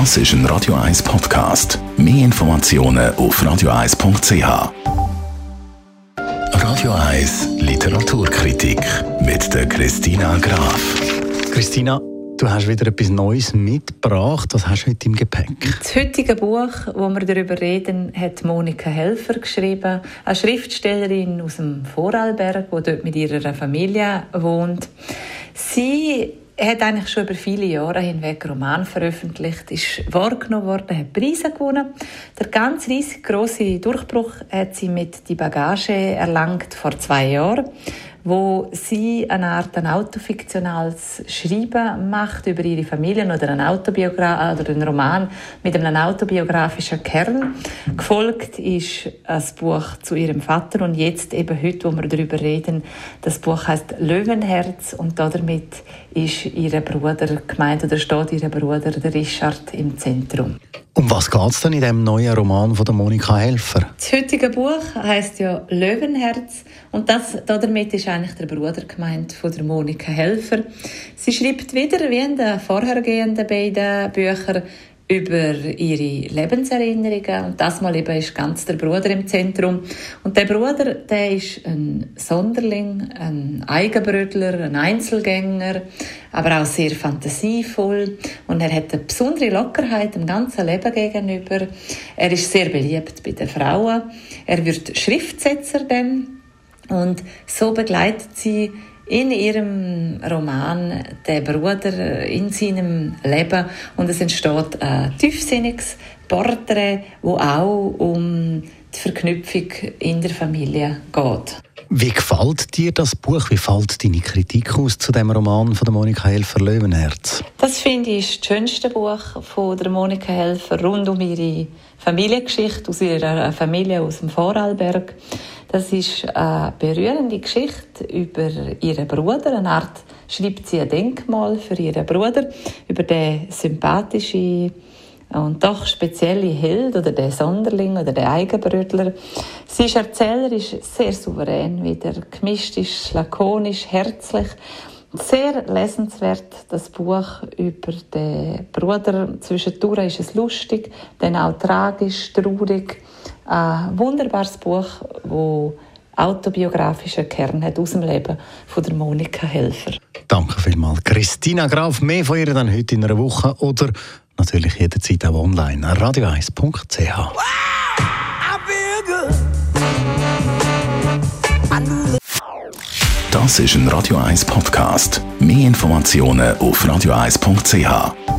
Das ist ein Radio 1 Podcast. Mehr Informationen auf radio1.ch. Radio 1 Literaturkritik mit der Christina Graf. Christina, du hast wieder etwas Neues mitgebracht. Was hast du heute im Gepäck? Das heutige Buch, wo wir darüber reden, hat Monika Helfer geschrieben, eine Schriftstellerin aus dem Vorarlberg, die dort mit ihrer Familie wohnt. Sie hat eigentlich schon über viele Jahre hinweg Roman veröffentlicht, ist wahrgenommen worden, hat Preise gewonnen. Der ganz riesig große Durchbruch hat sie mit die Bagage erlangt vor zwei Jahren wo sie eine Art ein autofiktionales Schreiben macht über ihre Familien oder ein Autobiogra oder einen Roman mit einem autobiografischen Kern. Gefolgt ist ein Buch zu ihrem Vater und jetzt eben heute, wo wir darüber reden, das Buch heißt Löwenherz und damit ist ihr Bruder gemeint oder steht ihr Bruder, der Richard, im Zentrum. Um was geht es denn in dem neuen Roman von der Monika Helfer? Das heutige Buch heißt ja Löwenherz und das, damit ist eigentlich der Bruder gemeint von der Monika Helfer. Sie schreibt wieder wie in den vorhergehenden beiden Büchern über ihre Lebenserinnerungen. Und das mal eben ist ganz der Bruder im Zentrum. Und der Bruder der ist ein Sonderling ein Eigenbrötler ein Einzelgänger aber auch sehr fantasievoll. Und er hat eine besondere Lockerheit im ganzen Leben gegenüber. Er ist sehr beliebt bei den Frauen. Er wird Schriftsetzer dann. Und so begleitet sie in ihrem Roman der Bruder in seinem Leben und es entsteht ein tiefsinniges Porträt, wo auch um die Verknüpfung in der Familie geht. Wie gefällt dir das Buch? Wie fällt deine Kritik aus zu dem Roman von der Monika Helfer Löwenherz? Das finde ich das schönste Buch von der Monika Helfer rund um ihre Familiengeschichte aus ihrer Familie aus dem Vorarlberg. Das ist eine berührende Geschichte über ihren Bruder. Eine Art schreibt sie ein Denkmal für ihren Bruder über den sympathischen und doch spezielle Held oder der Sonderling oder der Eigenbrötler. Sie ist erzählerisch sehr souverän, wieder gemischt ist, lakonisch, herzlich. Sehr lesenswert, das Buch über den Bruder. Zwischendurch ist es lustig, dann auch tragisch, traurig. Ein wunderbares Buch, wo autobiografischen Kern hat aus dem Leben von der Monika Helfer. Danke vielmals. Christina Graf, mehr von ihr dann heute in einer Woche oder natürlich jederzeit auch online. radio1.ch. Wow, das ist ein Radio 1 Podcast. Mehr Informationen auf radio1.ch.